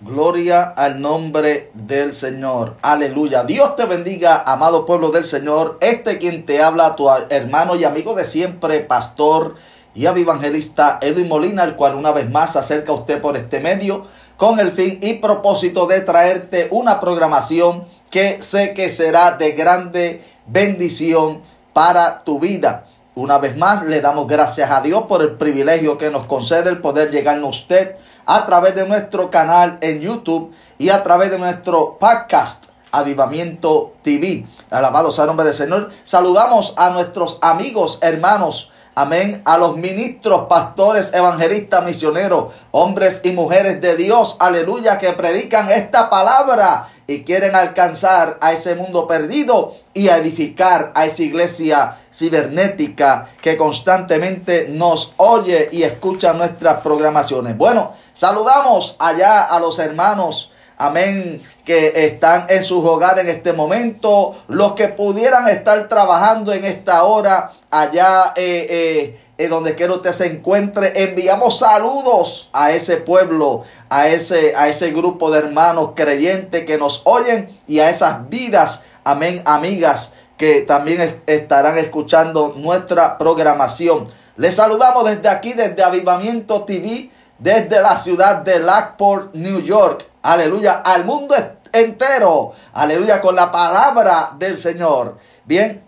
Gloria al nombre del Señor. Aleluya. Dios te bendiga, amado pueblo del Señor. Este quien te habla, tu hermano y amigo de siempre, pastor y evangelista Edwin Molina, el cual una vez más acerca a usted por este medio con el fin y propósito de traerte una programación que sé que será de grande bendición para tu vida. Una vez más, le damos gracias a Dios por el privilegio que nos concede el poder llegar a usted a través de nuestro canal en YouTube y a través de nuestro podcast Avivamiento TV. Alabado sea nombre del Señor. Saludamos a nuestros amigos, hermanos, Amén. A los ministros, pastores, evangelistas, misioneros, hombres y mujeres de Dios, aleluya, que predican esta palabra y quieren alcanzar a ese mundo perdido y a edificar a esa iglesia cibernética que constantemente nos oye y escucha nuestras programaciones. Bueno, saludamos allá a los hermanos amén, que están en sus hogares en este momento, los que pudieran estar trabajando en esta hora allá eh, eh, eh, donde quiera usted se encuentre, enviamos saludos a ese pueblo, a ese, a ese grupo de hermanos creyentes que nos oyen y a esas vidas, amén, amigas que también estarán escuchando nuestra programación. Les saludamos desde aquí, desde Avivamiento TV, desde la ciudad de Lockport, New York. Aleluya, al mundo entero. Aleluya, con la palabra del Señor. Bien,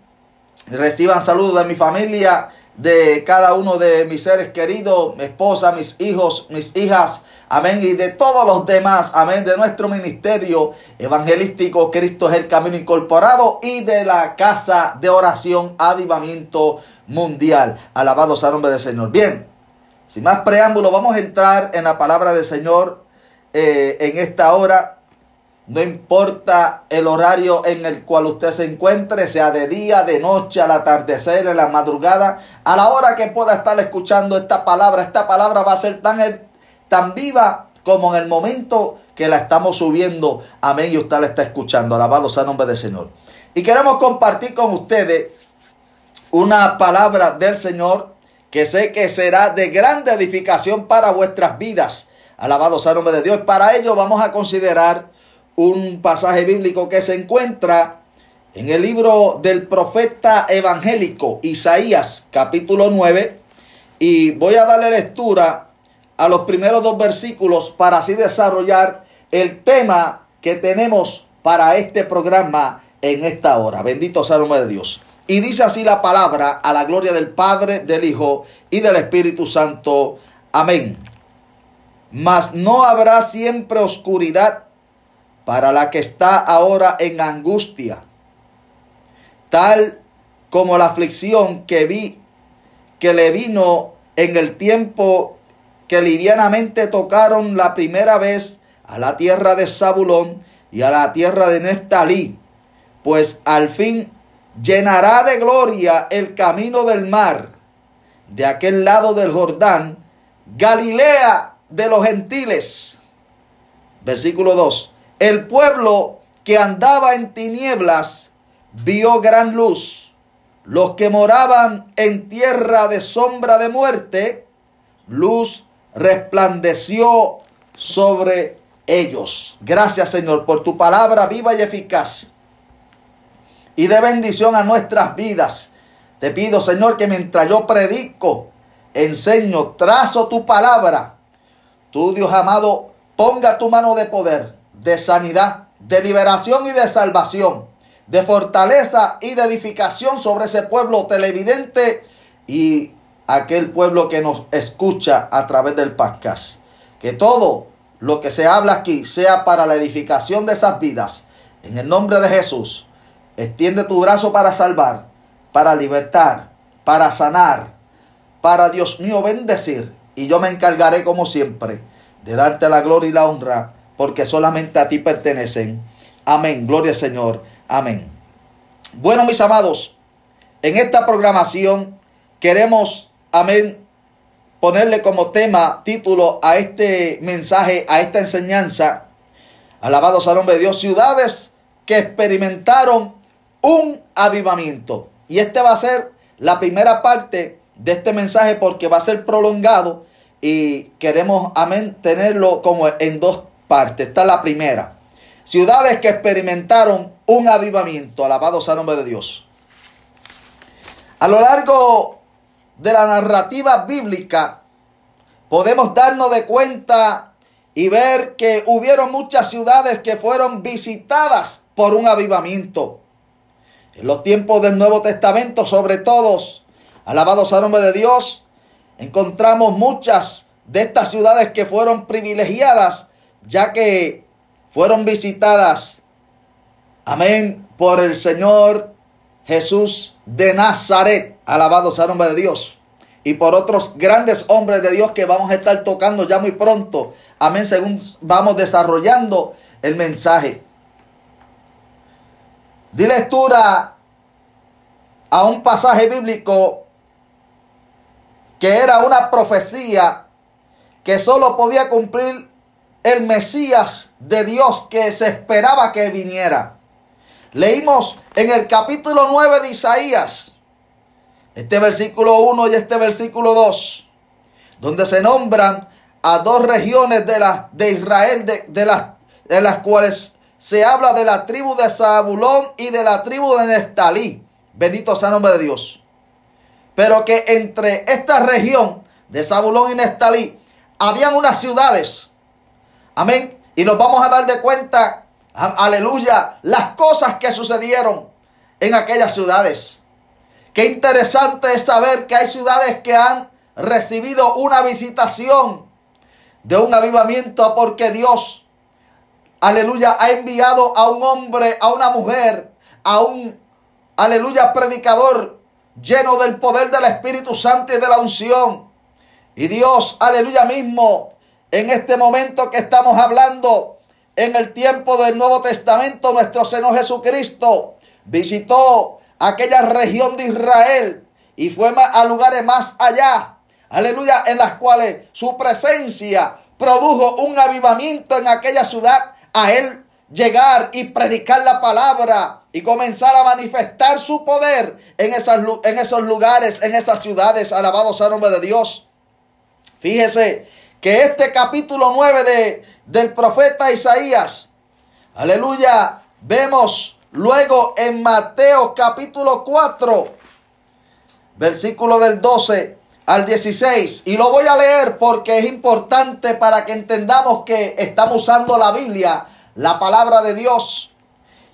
reciban saludos de mi familia, de cada uno de mis seres queridos, mi esposa, mis hijos, mis hijas, amén, y de todos los demás, amén, de nuestro ministerio evangelístico, Cristo es el camino incorporado, y de la casa de oración, avivamiento mundial. Alabado sea el nombre del Señor. Bien, sin más preámbulo, vamos a entrar en la palabra del Señor eh, en esta hora. No importa el horario en el cual usted se encuentre, sea de día, de noche, al atardecer, en la madrugada, a la hora que pueda estar escuchando esta palabra, esta palabra va a ser tan, tan viva como en el momento que la estamos subiendo. Amén. Y usted la está escuchando. Alabado sea el nombre del Señor. Y queremos compartir con ustedes una palabra del Señor que sé que será de grande edificación para vuestras vidas. Alabado sea el nombre de Dios. Para ello vamos a considerar un pasaje bíblico que se encuentra en el libro del profeta evangélico Isaías capítulo 9 y voy a darle lectura a los primeros dos versículos para así desarrollar el tema que tenemos para este programa en esta hora. Bendito sea el nombre de Dios. Y dice así la palabra a la gloria del Padre, del Hijo y del Espíritu Santo. Amén. Mas no habrá siempre oscuridad para la que está ahora en angustia, tal como la aflicción que vi que le vino en el tiempo que livianamente tocaron la primera vez a la tierra de Zabulón y a la tierra de Neftalí, pues al fin llenará de gloria el camino del mar, de aquel lado del Jordán, Galilea de los gentiles. Versículo 2. El pueblo que andaba en tinieblas vio gran luz. Los que moraban en tierra de sombra de muerte, luz resplandeció sobre ellos. Gracias Señor por tu palabra viva y eficaz y de bendición a nuestras vidas. Te pido, Señor, que mientras yo predico, enseño, trazo tu palabra, tú, Dios amado, ponga tu mano de poder, de sanidad, de liberación y de salvación, de fortaleza y de edificación sobre ese pueblo televidente y aquel pueblo que nos escucha a través del podcast. Que todo lo que se habla aquí sea para la edificación de esas vidas. En el nombre de Jesús. Extiende tu brazo para salvar, para libertar, para sanar, para Dios mío bendecir. Y yo me encargaré como siempre de darte la gloria y la honra, porque solamente a ti pertenecen. Amén. Gloria al Señor. Amén. Bueno, mis amados, en esta programación queremos, amén, ponerle como tema, título a este mensaje, a esta enseñanza. Alabados al nombre de Dios, ciudades que experimentaron un avivamiento. Y este va a ser la primera parte de este mensaje porque va a ser prolongado y queremos, amén, tenerlo como en dos partes. Esta es la primera. Ciudades que experimentaron un avivamiento. Alabado sea el nombre de Dios. A lo largo de la narrativa bíblica podemos darnos de cuenta y ver que hubieron muchas ciudades que fueron visitadas por un avivamiento. En los tiempos del Nuevo Testamento, sobre todos, alabados al nombre de Dios, encontramos muchas de estas ciudades que fueron privilegiadas, ya que fueron visitadas, amén, por el Señor Jesús de Nazaret, alabados al nombre de Dios, y por otros grandes hombres de Dios que vamos a estar tocando ya muy pronto, amén, según vamos desarrollando el mensaje. Di lectura a un pasaje bíblico que era una profecía que solo podía cumplir el Mesías de Dios que se esperaba que viniera. Leímos en el capítulo 9 de Isaías, este versículo 1 y este versículo 2, donde se nombran a dos regiones de, la, de Israel, de, de, de las cuales se habla de la tribu de Zabulón y de la tribu de Neftalí. Bendito sea el nombre de Dios. Pero que entre esta región de Zabulón y Neftalí habían unas ciudades. Amén. Y nos vamos a dar de cuenta, aleluya, las cosas que sucedieron en aquellas ciudades. Qué interesante es saber que hay ciudades que han recibido una visitación de un avivamiento porque Dios aleluya, ha enviado a un hombre, a una mujer, a un, aleluya, predicador lleno del poder del Espíritu Santo y de la unción. Y Dios, aleluya mismo, en este momento que estamos hablando, en el tiempo del Nuevo Testamento, nuestro Señor Jesucristo visitó aquella región de Israel y fue a lugares más allá, aleluya, en las cuales su presencia produjo un avivamiento en aquella ciudad a él llegar y predicar la palabra y comenzar a manifestar su poder en, esas, en esos lugares, en esas ciudades. Alabado sea el nombre de Dios. Fíjese que este capítulo 9 de, del profeta Isaías, aleluya, vemos luego en Mateo capítulo 4, versículo del 12 al 16. Y lo voy a leer porque es importante para que entendamos que estamos usando la Biblia, la palabra de Dios.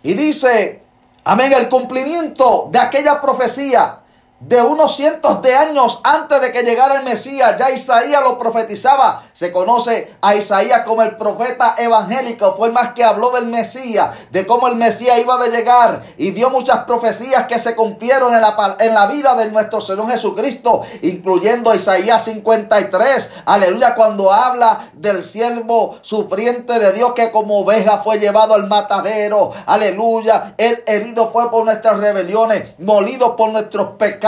Y dice, amén, el cumplimiento de aquella profecía de unos cientos de años antes de que llegara el Mesías, ya Isaías lo profetizaba. Se conoce a Isaías como el profeta evangélico. Fue más que habló del Mesías, de cómo el Mesías iba a llegar y dio muchas profecías que se cumplieron en la, en la vida de nuestro Señor Jesucristo, incluyendo Isaías 53. Aleluya, cuando habla del siervo sufriente de Dios que como oveja fue llevado al matadero. Aleluya, el herido fue por nuestras rebeliones, molido por nuestros pecados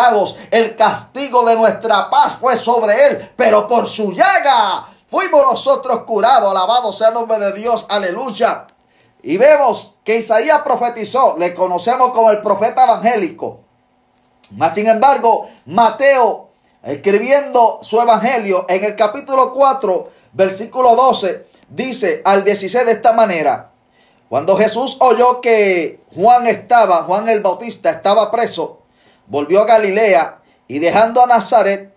el castigo de nuestra paz fue sobre él, pero por su llaga fuimos nosotros curados. Alabado sea el nombre de Dios, aleluya. Y vemos que Isaías profetizó, le conocemos como el profeta evangélico. Mas sin embargo, Mateo, escribiendo su evangelio en el capítulo 4, versículo 12, dice al 16 de esta manera. Cuando Jesús oyó que Juan estaba, Juan el Bautista estaba preso, volvió a Galilea y dejando a Nazaret,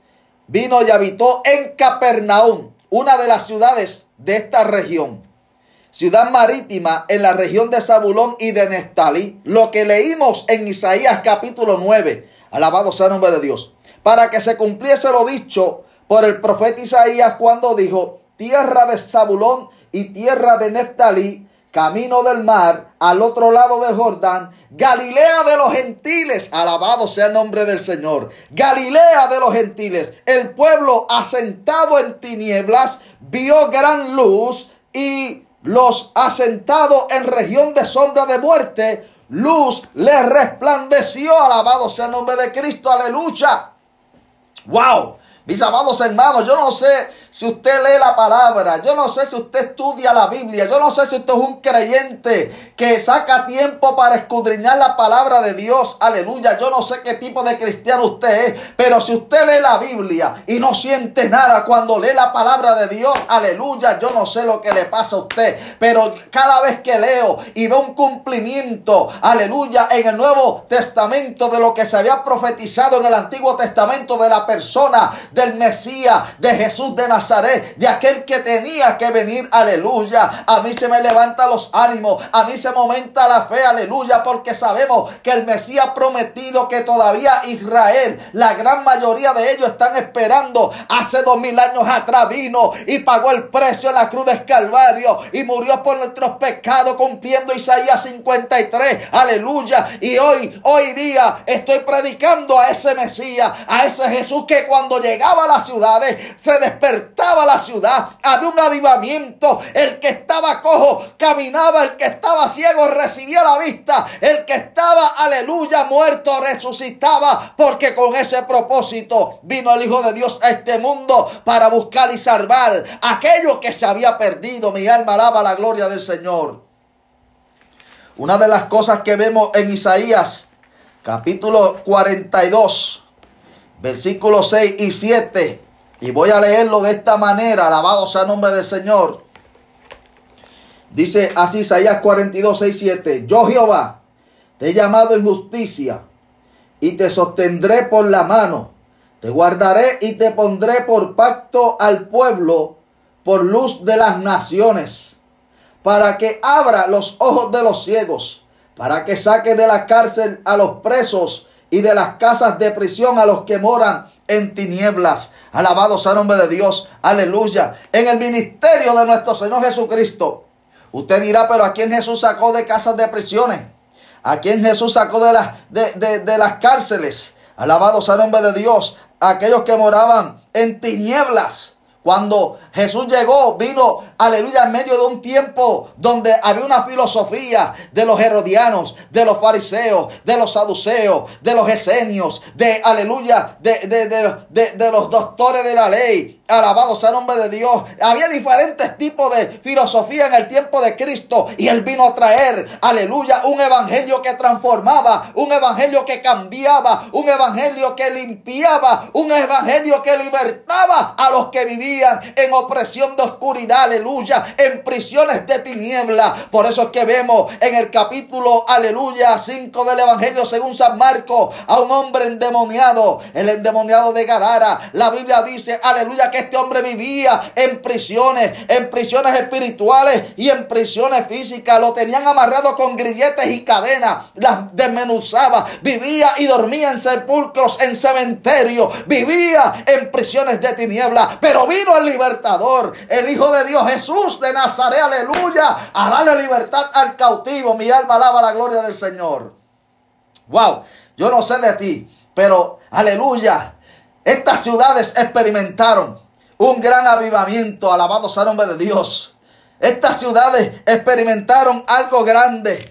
vino y habitó en Capernaum, una de las ciudades de esta región. Ciudad marítima en la región de Zabulón y de Nestalí, lo que leímos en Isaías capítulo 9. Alabado sea el nombre de Dios. Para que se cumpliese lo dicho por el profeta Isaías cuando dijo, tierra de Zabulón y tierra de Neftalí, camino del mar, al otro lado del Jordán, Galilea de los gentiles, alabado sea el nombre del Señor. Galilea de los gentiles, el pueblo asentado en tinieblas vio gran luz y los asentados en región de sombra de muerte, luz les resplandeció, alabado sea el nombre de Cristo, aleluya. Wow, Mis amados hermanos, yo no sé si usted lee la palabra, yo no sé si usted estudia la Biblia, yo no sé si usted es un creyente que saca tiempo para escudriñar la palabra de Dios, aleluya, yo no sé qué tipo de cristiano usted es, pero si usted lee la Biblia y no siente nada cuando lee la palabra de Dios, aleluya, yo no sé lo que le pasa a usted, pero cada vez que leo y veo un cumplimiento, aleluya, en el Nuevo Testamento de lo que se había profetizado en el Antiguo Testamento de la persona del Mesías, de Jesús de Nazaret, de aquel que tenía que venir, aleluya. A mí se me levanta los ánimos, a mí se me aumenta la fe, aleluya, porque sabemos que el Mesías prometido que todavía Israel, la gran mayoría de ellos están esperando, hace dos mil años atrás vino y pagó el precio en la cruz de Calvario y murió por nuestros pecados cumpliendo Isaías 53, aleluya. Y hoy, hoy día estoy predicando a ese Mesías, a ese Jesús que cuando llega a las ciudades, se despertaba la ciudad, había un avivamiento, el que estaba cojo caminaba, el que estaba ciego recibía la vista, el que estaba, aleluya, muerto resucitaba, porque con ese propósito vino el Hijo de Dios a este mundo para buscar y salvar aquello que se había perdido. Mi alma alaba la gloria del Señor. Una de las cosas que vemos en Isaías, capítulo 42, versículos 6 y 7. Y voy a leerlo de esta manera, alabado sea nombre del Señor. Dice así Isaías 42, 6, 7. Yo Jehová te he llamado en justicia y te sostendré por la mano. Te guardaré y te pondré por pacto al pueblo, por luz de las naciones, para que abra los ojos de los ciegos, para que saque de la cárcel a los presos y de las casas de prisión a los que moran en tinieblas. Alabado sea el nombre de Dios. Aleluya. En el ministerio de nuestro Señor Jesucristo. Usted dirá, pero ¿a quién Jesús sacó de casas de prisiones? ¿A quién Jesús sacó de, las de, de las cárceles? Alabado sea el nombre de Dios. Aquellos que moraban en tinieblas. Cuando Jesús llegó, vino, aleluya, en medio de un tiempo donde había una filosofía de los herodianos, de los fariseos, de los saduceos, de los esenios, de, aleluya, de, de, los doctores de la ley. Alabado sea el nombre de Dios. Había diferentes tipos de filosofía en el tiempo de Cristo y Él vino a traer, aleluya, un evangelio que transformaba, un evangelio que cambiaba, un evangelio que limpiaba, un evangelio que libertaba a los que vivían en opresión de oscuridad, aleluya, en prisiones de tiniebla. Por eso es que vemos en el capítulo, aleluya, 5 del Evangelio según San Marcos, a un hombre endemoniado, el endemoniado de Gadara. La Biblia dice, aleluya, que este hombre vivía en prisiones, en prisiones espirituales y en prisiones físicas. Lo tenían amarrado con grilletes y cadenas, las desmenuzaba, vivía y dormía en sepulcros, en cementerio, vivía en prisiones de tiniebla, pero vino el libertador, el Hijo de Dios, Jesús de Nazaret, aleluya, a darle libertad al cautivo. Mi alma alaba la gloria del Señor. Wow, yo no sé de ti, pero aleluya, estas ciudades experimentaron un gran avivamiento, alabado sea nombre de Dios. Estas ciudades experimentaron algo grande.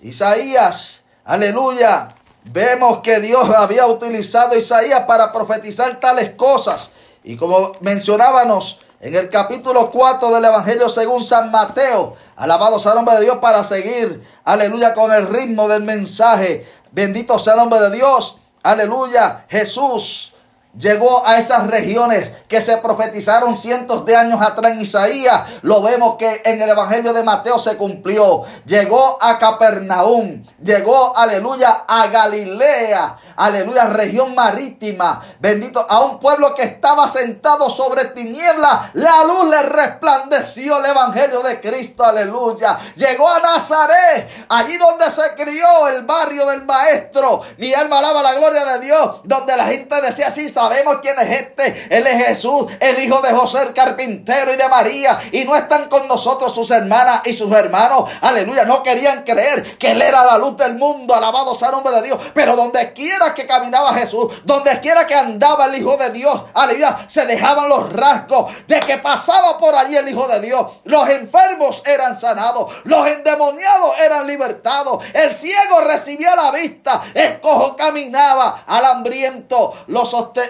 Isaías, aleluya, vemos que Dios había utilizado Isaías para profetizar tales cosas. Y como mencionábamos en el capítulo 4 del Evangelio según San Mateo, alabado sea el nombre de Dios para seguir, aleluya, con el ritmo del mensaje. Bendito sea el nombre de Dios, aleluya, Jesús llegó a esas regiones que se profetizaron cientos de años atrás en Isaías. Lo vemos que en el Evangelio de Mateo se cumplió. Llegó a Capernaum, llegó, aleluya, a Galilea, aleluya, región marítima. Bendito, a un pueblo que estaba sentado sobre tiniebla. La luz le resplandeció el Evangelio de Cristo, aleluya. Llegó a Nazaret, allí donde se crió el barrio del maestro. Mi alma alaba la gloria de Dios, donde la gente decía así, sabemos quién es este. Él es Jesús, el hijo de José el carpintero y de María. Y no están con nosotros sus hermanas y sus hermanos. Aleluya. No querían creer que Él era la luz del mundo. Alabado sea el nombre de Dios. Pero donde quiera que caminaba Jesús, donde quiera que andaba el Hijo de Dios, aleluya, se dejaban los rasgos de que pasaba por allí el Hijo de Dios. Los enfermos eran sanados. Los endemoniados eran libertados. El ciego recibía la vista. El cojo caminaba. Al hambriento lo,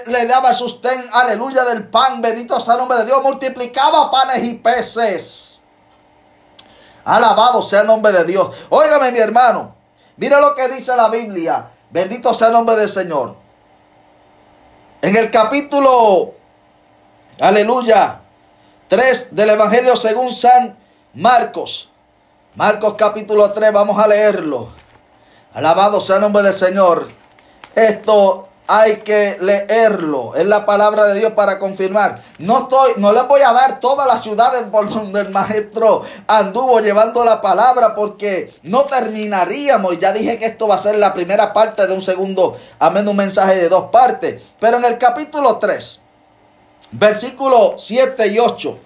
le, daba sustento, aleluya, del pan, bendito sea el nombre de Dios, multiplicaba panes y peces. Alabado sea el nombre de Dios. Óigame mi hermano, mira lo que dice la Biblia, bendito sea el nombre del Señor. En el capítulo, aleluya, 3 del Evangelio según San Marcos. Marcos capítulo 3, vamos a leerlo. Alabado sea el nombre del Señor. Esto hay que leerlo. Es la palabra de Dios para confirmar. No estoy, no les voy a dar todas las ciudades por donde el maestro anduvo llevando la palabra porque no terminaríamos. Ya dije que esto va a ser la primera parte de un segundo, amén, un mensaje de dos partes. Pero en el capítulo 3, versículo 7 y 8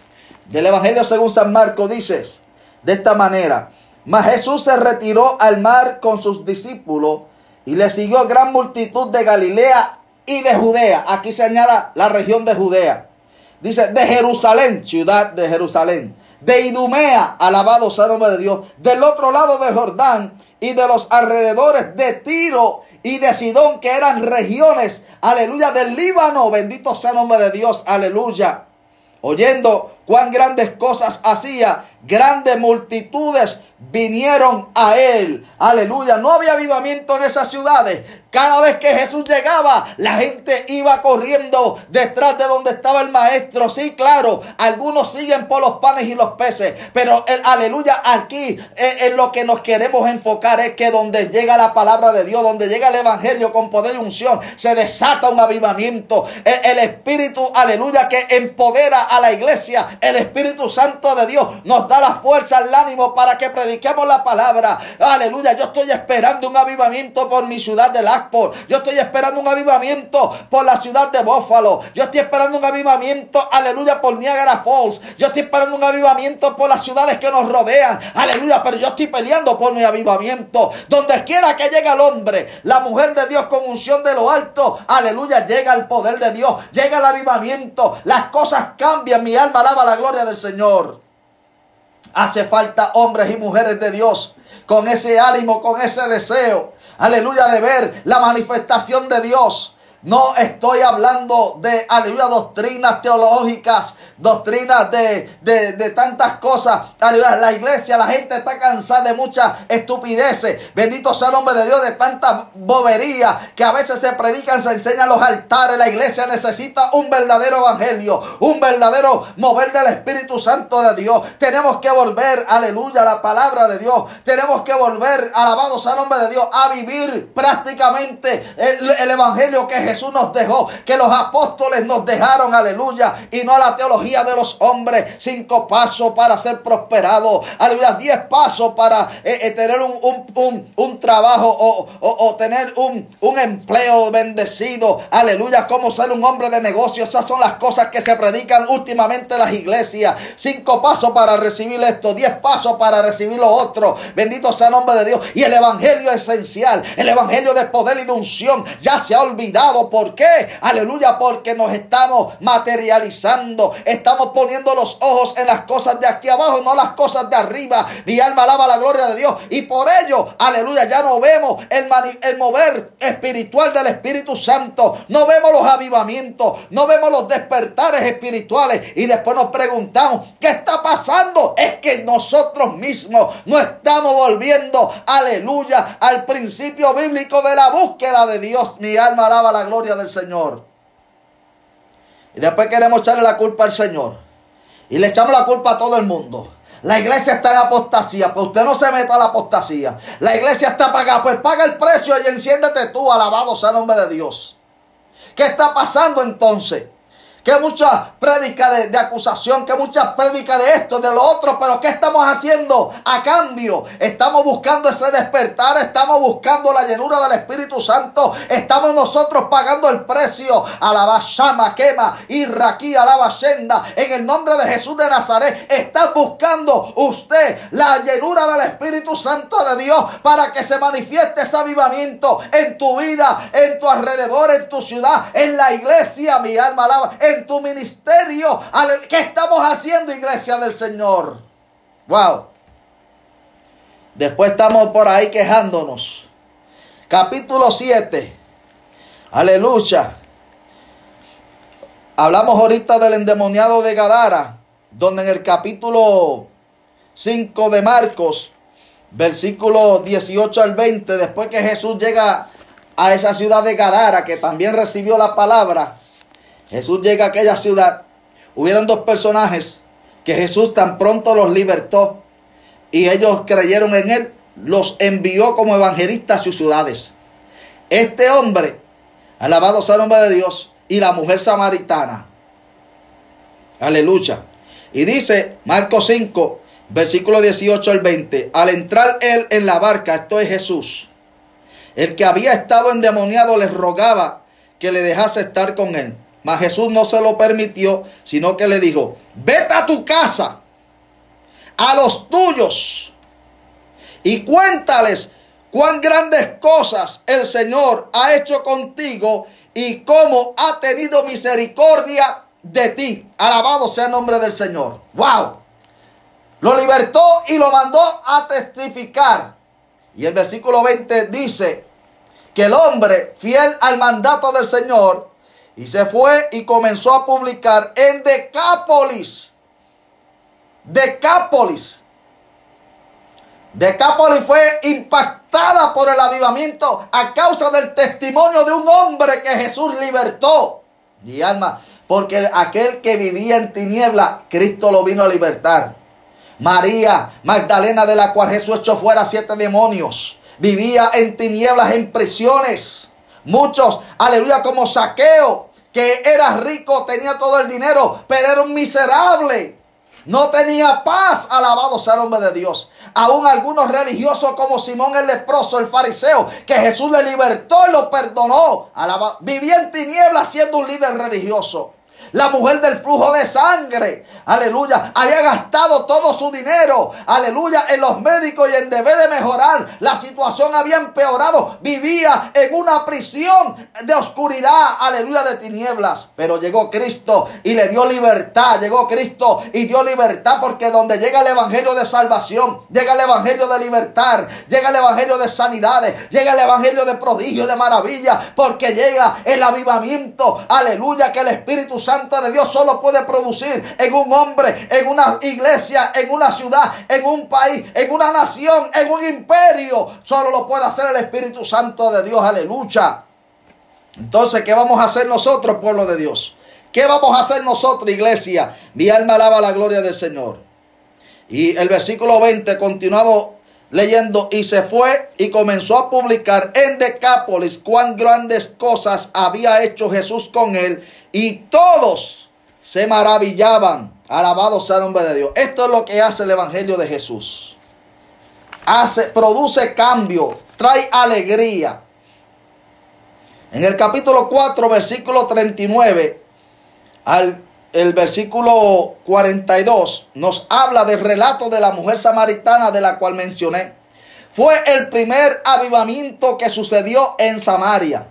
del Evangelio según San Marcos dice de esta manera, mas Jesús se retiró al mar con sus discípulos y le siguió gran multitud de Galilea y de Judea. Aquí se añade la región de Judea. Dice, de Jerusalén, ciudad de Jerusalén. De Idumea, alabado sea el nombre de Dios. Del otro lado de Jordán y de los alrededores de Tiro y de Sidón, que eran regiones, aleluya, del Líbano. Bendito sea el nombre de Dios, aleluya. Oyendo cuán grandes cosas hacía, grandes multitudes vinieron a él. Aleluya. No había avivamiento en esas ciudades. Cada vez que Jesús llegaba, la gente iba corriendo detrás de donde estaba el maestro. Sí, claro, algunos siguen por los panes y los peces, pero el aleluya aquí en lo que nos queremos enfocar es que donde llega la palabra de Dios, donde llega el evangelio con poder y unción, se desata un avivamiento. El, el espíritu, aleluya, que empodera a la iglesia, el Espíritu Santo de Dios nos da la fuerza, el ánimo para que prediquemos la palabra. Aleluya, yo estoy esperando un avivamiento por mi ciudad de la yo estoy esperando un avivamiento por la ciudad de Buffalo. Yo estoy esperando un avivamiento, aleluya, por Niagara Falls. Yo estoy esperando un avivamiento por las ciudades que nos rodean. Aleluya, pero yo estoy peleando por mi avivamiento. Donde quiera que llegue el hombre, la mujer de Dios con unción de lo alto. Aleluya, llega el poder de Dios. Llega el avivamiento. Las cosas cambian. Mi alma alaba la gloria del Señor. Hace falta hombres y mujeres de Dios con ese ánimo, con ese deseo aleluya, de ver la manifestación de Dios. No estoy hablando de, aleluya, doctrinas teológicas, doctrinas de, de, tantas cosas. Aleluya, la iglesia, la gente está cansada de muchas estupideces. Bendito sea el nombre de Dios, de tanta bobería que a veces se predican, se enseñan los altares. La iglesia necesita un verdadero evangelio, un verdadero mover del Espíritu Santo de Dios. Tenemos que volver, aleluya, a la palabra de Dios. Tenemos que volver, alabado sea el nombre de Dios, a vivir prácticamente el, el evangelio que Jesús nos dejó, que los apóstoles nos dejaron, aleluya, y no la teología de los hombres. Cinco pasos para ser prosperado, aleluya, diez pasos para eh, eh, tener un, un, trabajo o, o, tener un, un empleo bendecido, aleluya, como ser un hombre de negocio. Esas son las cosas que se predican últimamente en las iglesias. Cinco pasos para recibir esto, diez pasos para recibir lo otro. Bendito sea el nombre de Dios. Y el evangelio esencial, el evangelio de poder y de unción, ya se ha olvidado ¿Por qué? Aleluya, porque nos estamos materializando. Estamos poniendo los ojos en las cosas de aquí abajo, no las cosas de arriba. Mi alma alaba la gloria de Dios. Y por ello, aleluya, ya no vemos el, el mover espiritual del Espíritu Santo. No vemos los avivamientos. No vemos los despertares espirituales. Y después nos preguntamos, ¿qué está pasando? Es que nosotros mismos no estamos volviendo, aleluya, al principio bíblico de la búsqueda de Dios. Mi alma alaba la gloria gloria del Señor. Y después queremos echarle la culpa al Señor. Y le echamos la culpa a todo el mundo. La iglesia está en apostasía, pues usted no se meta a la apostasía. La iglesia está pagada, pues paga el precio y enciéndete tú, alabado sea el nombre de Dios. ¿Qué está pasando entonces? Que mucha prédica de, acusación, que mucha prédica de esto, de lo otro, pero ¿qué estamos haciendo a cambio? Estamos buscando ese despertar, estamos buscando la llenura del Espíritu Santo, estamos nosotros pagando el precio a la Bashama, quema, Irraquí, a la Bashenda, en el nombre de Jesús de Nazaret, está buscando usted la llenura del Espíritu Santo de Dios para que se manifieste ese avivamiento en tu vida, en tu alrededor, en tu ciudad, en la iglesia, mi alma alaba tu ministerio. ¿Qué estamos haciendo, iglesia del Señor? Wow. Después estamos por ahí quejándonos. Capítulo 7. Aleluya. Hablamos ahorita del endemoniado de Gadara, donde en el capítulo 5 de Marcos, versículo 18 al 20, después que Jesús llega a esa ciudad de Gadara, que también recibió la palabra, Jesús llega a aquella ciudad, hubieron dos personajes que Jesús tan pronto los libertó y ellos creyeron en él, los envió como evangelistas a sus ciudades. Este hombre, alabado sea el nombre de Dios, y la mujer samaritana. Aleluya. Y dice Marcos 5, versículo 18 al 20, al entrar él en la barca, esto es Jesús, el que había estado endemoniado les rogaba que le dejase estar con él. Mas Jesús no se lo permitió, sino que le dijo, vete a tu casa, a los tuyos, y cuéntales cuán grandes cosas el Señor ha hecho contigo y cómo ha tenido misericordia de ti. Alabado sea el nombre del Señor. ¡Wow! Lo libertó y lo mandó a testificar. Y el versículo 20 dice que el hombre, fiel al mandato del Señor, y se fue y comenzó a publicar en Decápolis. Decápolis. Decápolis fue impactada por el avivamiento a causa del testimonio de un hombre que Jesús libertó. Y alma, porque aquel que vivía en tiniebla, Cristo lo vino a libertar. María Magdalena, de la cual Jesús echó fuera siete demonios, vivía en tinieblas, en prisiones. Muchos, aleluya, como saqueo, que era rico, tenía todo el dinero, pero era un miserable. No tenía paz, alabado sea el nombre de Dios. Aún algunos religiosos como Simón el leproso, el fariseo, que Jesús le libertó y lo perdonó. vivía en tinieblas siendo un líder religioso. La mujer del flujo de sangre, aleluya, había gastado todo su dinero, aleluya, en los médicos y en deber de mejorar. La situación había empeorado. Vivía en una prisión de oscuridad, aleluya, de tinieblas. Pero llegó Cristo y le dio libertad. Llegó Cristo y dio libertad porque donde llega el evangelio de salvación, llega el evangelio de libertad, llega el evangelio de sanidades, llega el evangelio de prodigio, de maravilla, porque llega el avivamiento, aleluya, que el Espíritu Santo de Dios solo puede producir en un hombre, en una iglesia, en una ciudad, en un país, en una nación, en un imperio. Solo lo puede hacer el Espíritu Santo de Dios. Aleluya. Entonces, ¿qué vamos a hacer nosotros, pueblo de Dios? ¿Qué vamos a hacer nosotros, iglesia? Mi alma alaba la gloria del Señor. Y el versículo 20 continuamos leyendo y se fue y comenzó a publicar en Decápolis cuán grandes cosas había hecho Jesús con él y todos se maravillaban. Alabado sea el nombre de Dios. Esto es lo que hace el Evangelio de Jesús. Hace, produce cambio, trae alegría. En el capítulo 4, versículo 39 al el versículo 42 nos habla del relato de la mujer samaritana de la cual mencioné. Fue el primer avivamiento que sucedió en Samaria.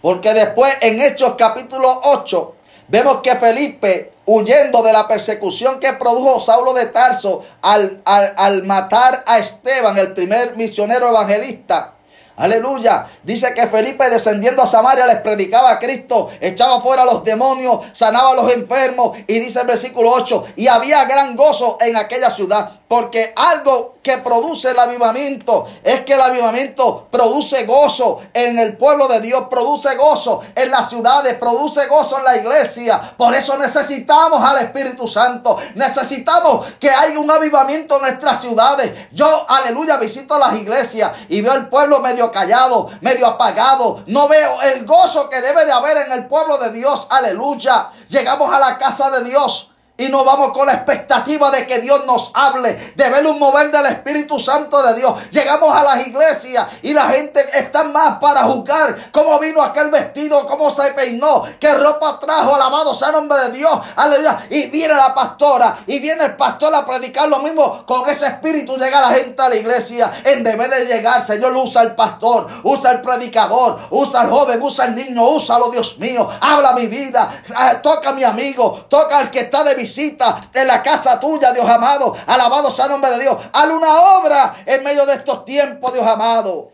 Porque después en Hechos capítulo 8 vemos que Felipe, huyendo de la persecución que produjo Saulo de Tarso al, al, al matar a Esteban, el primer misionero evangelista, Aleluya. Dice que Felipe descendiendo a Samaria les predicaba a Cristo, echaba fuera a los demonios, sanaba a los enfermos. Y dice el versículo 8, y había gran gozo en aquella ciudad, porque algo que produce el avivamiento es que el avivamiento produce gozo en el pueblo de Dios, produce gozo en las ciudades, produce gozo en la iglesia. Por eso necesitamos al Espíritu Santo, necesitamos que haya un avivamiento en nuestras ciudades. Yo, aleluya, visito las iglesias y veo el pueblo medio callado, medio apagado. No veo el gozo que debe de haber en el pueblo de Dios. Aleluya. Llegamos a la casa de Dios y nos vamos con la expectativa de que Dios nos hable, de ver un mover del Espíritu Santo de Dios. Llegamos a las iglesias y la gente está más para juzgar cómo vino aquel vestido, cómo se peinó, qué ropa trajo, alabado sea el nombre de Dios. Aleluya. Y viene la pastora y viene el pastor a predicar lo mismo. Con ese espíritu llega la gente a la iglesia. En vez de llegar, Señor, usa el pastor, usa el predicador, usa el joven, usa el niño, úsalo, Dios mío. Habla mi vida, ah, toca a mi amigo, toca al que está de visita en la casa tuya, Dios amado. Alabado sea el nombre de Dios. Haz una obra en medio de estos tiempos, Dios amado.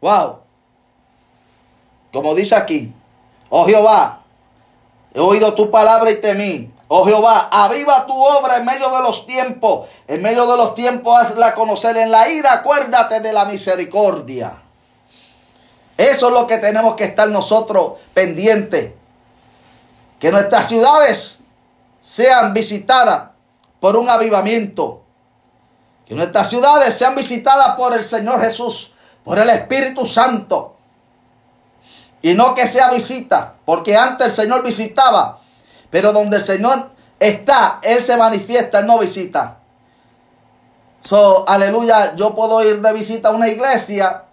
Wow. Como dice aquí, oh Jehová, He oído tu palabra y temí. Oh Jehová, aviva tu obra en medio de los tiempos. En medio de los tiempos hazla conocer. En la ira acuérdate de la misericordia. Eso es lo que tenemos que estar nosotros pendientes. Que nuestras ciudades sean visitadas por un avivamiento. Que nuestras ciudades sean visitadas por el Señor Jesús, por el Espíritu Santo. Y no que sea visita, porque antes el Señor visitaba, pero donde el Señor está, Él se manifiesta, Él no visita. So, aleluya, yo puedo ir de visita a una iglesia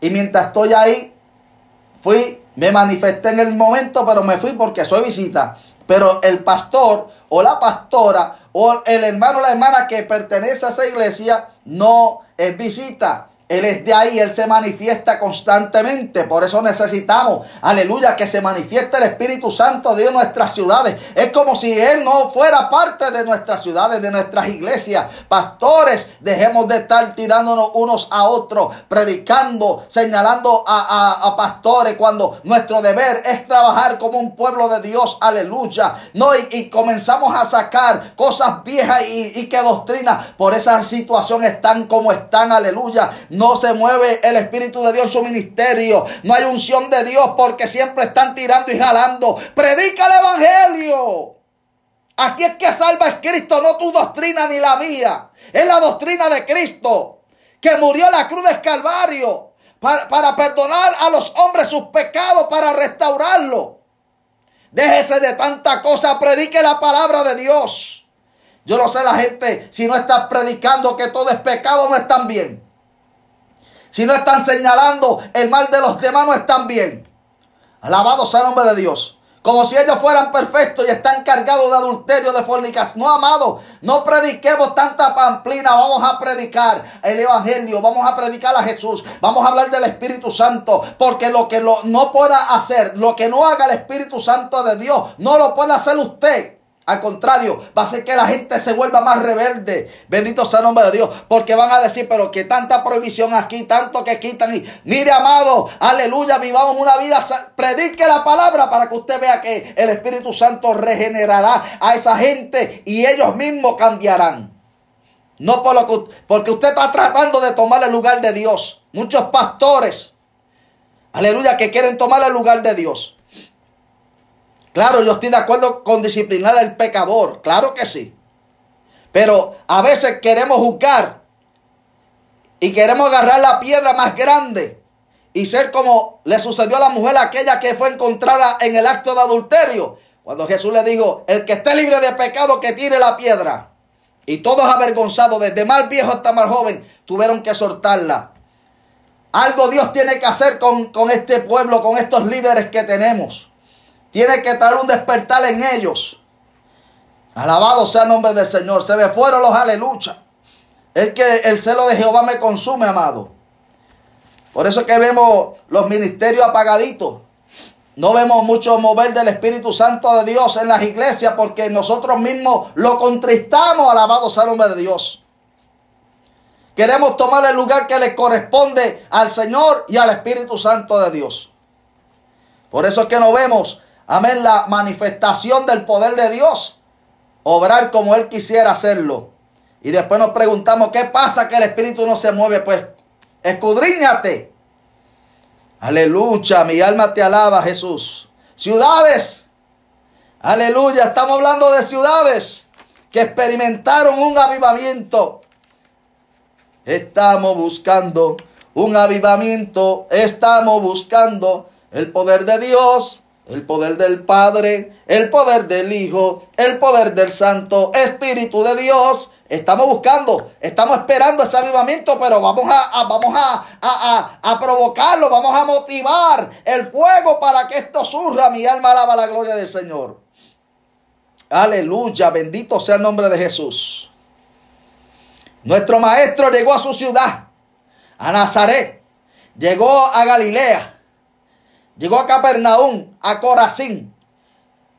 y mientras estoy ahí, fui, me manifesté en el momento, pero me fui porque soy visita. Pero el pastor o la pastora o el hermano o la hermana que pertenece a esa iglesia no es visita. Él es de ahí, Él se manifiesta constantemente. Por eso necesitamos, aleluya, que se manifieste el Espíritu Santo de nuestras ciudades. Es como si Él no fuera parte de nuestras ciudades, de nuestras iglesias. Pastores, dejemos de estar tirándonos unos a otros, predicando, señalando a, pastores, cuando nuestro deber es trabajar como un pueblo de Dios, aleluya. No, y, comenzamos a sacar cosas viejas y, y que doctrina por esa situación están como están, aleluya no se mueve el Espíritu de Dios su ministerio. No hay unción de Dios porque siempre están tirando y jalando. Predica el Evangelio. Aquí es que salva es Cristo, no tu doctrina ni la mía. Es la doctrina de Cristo que murió en la cruz del Calvario para, para perdonar a los hombres sus pecados, para restaurarlo. Déjese de tanta cosa, predique la palabra de Dios. Yo no sé la gente, si no está predicando que todo es pecado, no están bien. Si no están señalando el mal de los demás, no están bien. Alabado sea el nombre de Dios. Como si ellos fueran perfectos y están cargados de adulterio, de fornicas. No, amado, no prediquemos tanta pamplina. Vamos a predicar el Evangelio. Vamos a predicar a Jesús. Vamos a hablar del Espíritu Santo. Porque lo que lo, no pueda hacer, lo que no haga el Espíritu Santo de Dios, no lo puede hacer usted. Al contrario, va a hacer que la gente se vuelva más rebelde. Bendito sea el nombre de Dios. Porque van a decir, pero que tanta prohibición aquí, tanto que quitan. Y mire, amado, aleluya, vivamos una vida. Predique la palabra para que usted vea que el Espíritu Santo regenerará a esa gente y ellos mismos cambiarán. No por lo que, porque usted está tratando de tomar el lugar de Dios. Muchos pastores, aleluya, que quieren tomar el lugar de Dios. Claro, yo estoy de acuerdo con disciplinar al pecador, claro que sí. Pero a veces queremos juzgar y queremos agarrar la piedra más grande y ser como le sucedió a la mujer aquella que fue encontrada en el acto de adulterio. Cuando Jesús le dijo, el que esté libre de pecado que tire la piedra. Y todos avergonzados, desde más viejo hasta más joven, tuvieron que soltarla. Algo Dios tiene que hacer con, con este pueblo, con estos líderes que tenemos. Tiene que traer un despertar en ellos. Alabado sea el nombre del Señor. Se me fueron los aleluya. Es que el celo de Jehová me consume, amado. Por eso que vemos los ministerios apagaditos. No vemos mucho mover del Espíritu Santo de Dios en las iglesias porque nosotros mismos lo contristamos, alabado sea el nombre de Dios. Queremos tomar el lugar que le corresponde al Señor y al Espíritu Santo de Dios. Por eso es que no vemos amén, la manifestación del poder de Dios, obrar como Él quisiera hacerlo. Y después nos preguntamos, ¿qué pasa que el Espíritu no se mueve? Pues escudriñate. Aleluya, mi alma te alaba, Jesús. Ciudades. Aleluya, estamos hablando de ciudades que experimentaron un avivamiento. Estamos buscando un avivamiento, estamos buscando el poder de Dios el poder del Padre, el poder del Hijo, el poder del Santo Espíritu de Dios. Estamos buscando, estamos esperando ese avivamiento, pero vamos a, vamos a, a, provocarlo, vamos a motivar el fuego para que esto surja. Mi alma alaba la gloria del Señor. Aleluya, bendito sea el nombre de Jesús. Nuestro maestro llegó a su ciudad, a Nazaret, llegó a Galilea Llegó a Capernaum, a Corazín,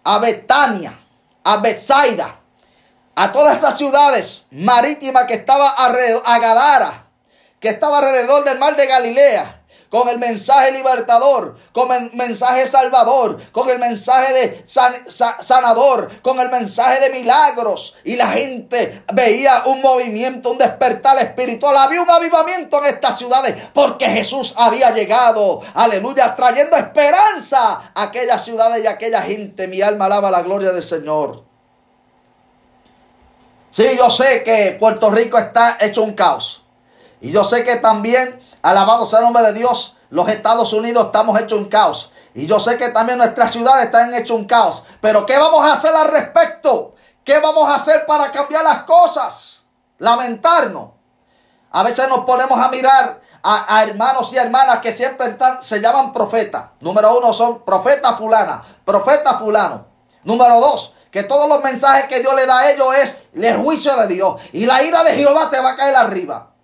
a Betania, a Bethsaida, a todas esas ciudades marítimas que estaba alrededor, a Gadara, que estaba alrededor del mar de Galilea. Con el mensaje libertador, con el mensaje salvador, con el mensaje de sanador, con el mensaje de milagros. Y la gente veía un movimiento, un despertar espiritual. Había un avivamiento en estas ciudades porque Jesús había llegado, aleluya, trayendo esperanza a aquellas ciudades y a aquella gente. Mi alma alaba la gloria del Señor. Sí, yo sé que Puerto Rico está hecho un caos. Y yo sé que también, alabado sea el nombre de Dios, los Estados Unidos estamos hechos un caos. Y yo sé que también nuestras ciudades están hechas un caos. Pero ¿qué vamos a hacer al respecto? ¿Qué vamos a hacer para cambiar las cosas? Lamentarnos. A veces nos ponemos a mirar a, hermanos y hermanas que siempre están, se llaman profetas. Número uno son profeta fulana, profeta fulano. Número dos, que todos los mensajes que Dios le da a ellos es el juicio de Dios. Y la ira de Jehová te va a caer arriba.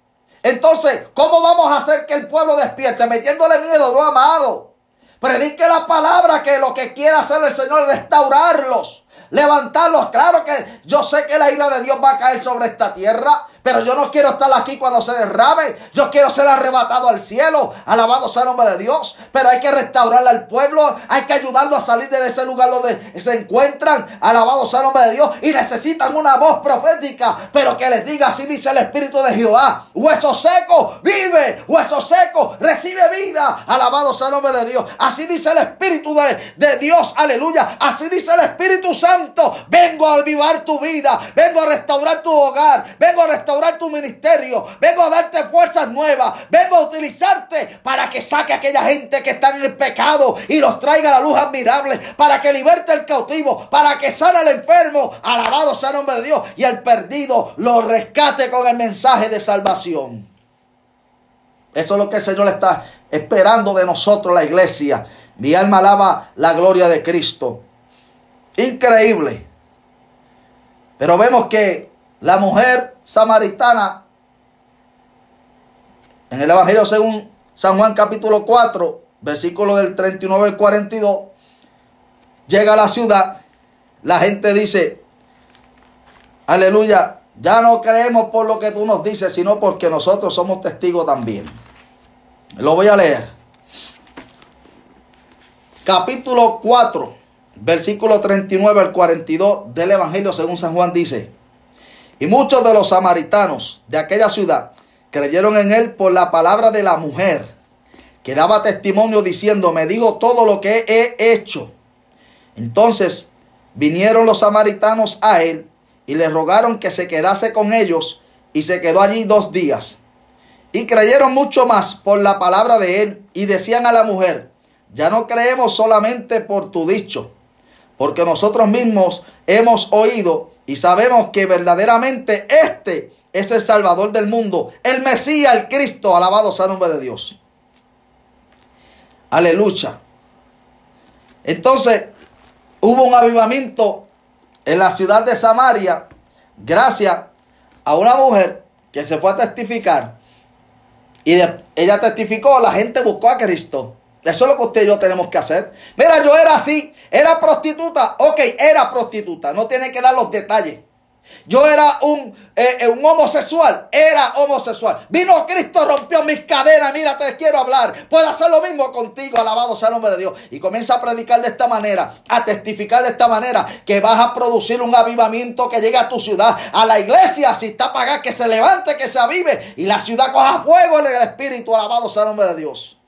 Entonces, ¿cómo vamos a hacer que el pueblo despierte? Metiéndole miedo, no amado. Predique la palabra que lo que quiere hacer el Señor es restaurarlos, levantarlos. Claro que yo sé que la ira de Dios va a caer sobre esta tierra. Pero yo no quiero estar aquí cuando se derrame. Yo quiero ser arrebatado al cielo. Alabado sea el nombre de Dios. Pero hay que restaurarle al pueblo. Hay que ayudarlo a salir de ese lugar donde se encuentran. Alabado sea el nombre de Dios. Y necesitan una voz profética. Pero que les diga, así dice el Espíritu de Jehová. Hueso seco, vive. Hueso seco, recibe vida. Alabado sea el nombre de Dios. Así dice el Espíritu de, de Dios. Aleluya. Así dice el Espíritu Santo. Vengo a avivar tu vida. Vengo a restaurar tu hogar. Vengo a restaurar tu ministerio. Vengo a darte fuerzas nuevas. Vengo a utilizarte para que saque a aquella gente que está en el pecado y los traiga a la luz admirable. Para que liberte el cautivo. Para que sane al enfermo. Alabado sea el nombre de Dios. Y al perdido lo rescate con el mensaje de salvación. Eso es lo que el Señor está esperando de nosotros, la iglesia. Mi alma alaba la gloria de Cristo. Increíble. Pero vemos que la mujer samaritana, en el Evangelio según San Juan capítulo 4, versículo del 39 al 42, llega a la ciudad, la gente dice, aleluya, ya no creemos por lo que tú nos dices, sino porque nosotros somos testigos también. Lo voy a leer. Capítulo 4, versículo 39 al 42 del Evangelio según San Juan dice, y muchos de los samaritanos de aquella ciudad creyeron en él por la palabra de la mujer, que daba testimonio diciendo, me dijo todo lo que he hecho. Entonces vinieron los samaritanos a él y le rogaron que se quedase con ellos y se quedó allí dos días. Y creyeron mucho más por la palabra de él y decían a la mujer, ya no creemos solamente por tu dicho, porque nosotros mismos hemos oído y sabemos que verdaderamente este es el Salvador del mundo, el Mesías, el Cristo, alabado sea el nombre de Dios. Aleluya. Entonces, hubo un avivamiento en la ciudad de Samaria gracias a una mujer que se fue a testificar. Y ella testificó, la gente buscó a Cristo. Eso es lo que usted y yo tenemos que hacer. Mira, yo era así, era prostituta. Ok, era prostituta, no tiene que dar los detalles. Yo era un, eh, eh, un, homosexual, era homosexual. Vino Cristo, rompió mis cadenas. Mira, te quiero hablar. Puedo hacer lo mismo contigo, alabado sea el nombre de Dios. Y comienza a predicar de esta manera, a testificar de esta manera, que vas a producir un avivamiento que llegue a tu ciudad, a la iglesia. Si está apagada, que se levante, que se avive y la ciudad coja fuego en el Espíritu, alabado sea el nombre de Dios.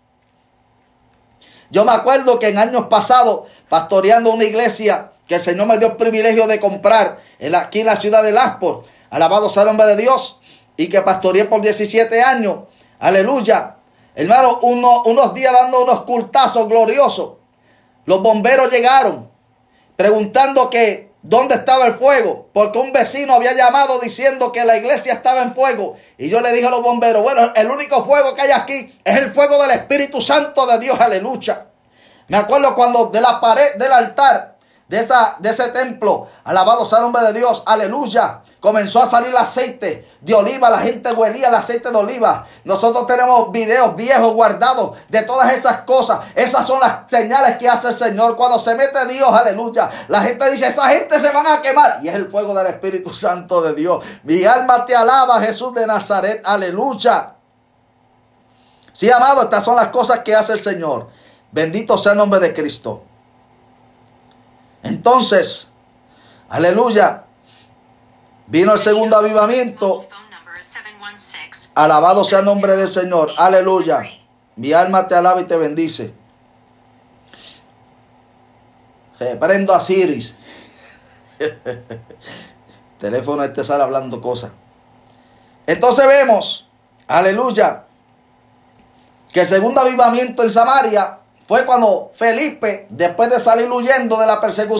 Yo me acuerdo que en años pasados, pastoreando una iglesia que el Señor me dio el privilegio de comprar aquí en la ciudad de Laspor, alabado sea el nombre de Dios, y que pastoreé por 17 años, aleluya. Hermano, unos días dando unos cultazos gloriosos. Los bomberos llegaron preguntando que dónde estaba el fuego, porque un vecino había llamado diciendo que la iglesia estaba en fuego. Y yo le dije a los bomberos, bueno, el único fuego que hay aquí es el fuego del Espíritu Santo de Dios, aleluya. Me acuerdo cuando de la pared del altar de, esa, de ese templo, alabado sea el nombre de Dios, aleluya, comenzó a salir el aceite de oliva, la gente huelía el aceite de oliva. Nosotros tenemos videos viejos guardados de todas esas cosas. Esas son las señales que hace el Señor. Cuando se mete Dios, aleluya, la gente dice, esa gente se van a quemar. Y es el fuego del Espíritu Santo de Dios. Mi alma te alaba, Jesús de Nazaret, aleluya. Sí, amado, estas son las cosas que hace el Señor. Bendito sea el nombre de Cristo. Entonces, aleluya, vino el segundo avivamiento. Alabado sea el nombre del Señor. Aleluya. Mi alma te alaba y te bendice. Reprendo a Siris. Teléfono este sale hablando cosas. Entonces vemos, aleluya, que el segundo avivamiento en Samaria fue cuando Felipe, después de salir huyendo de la persecución,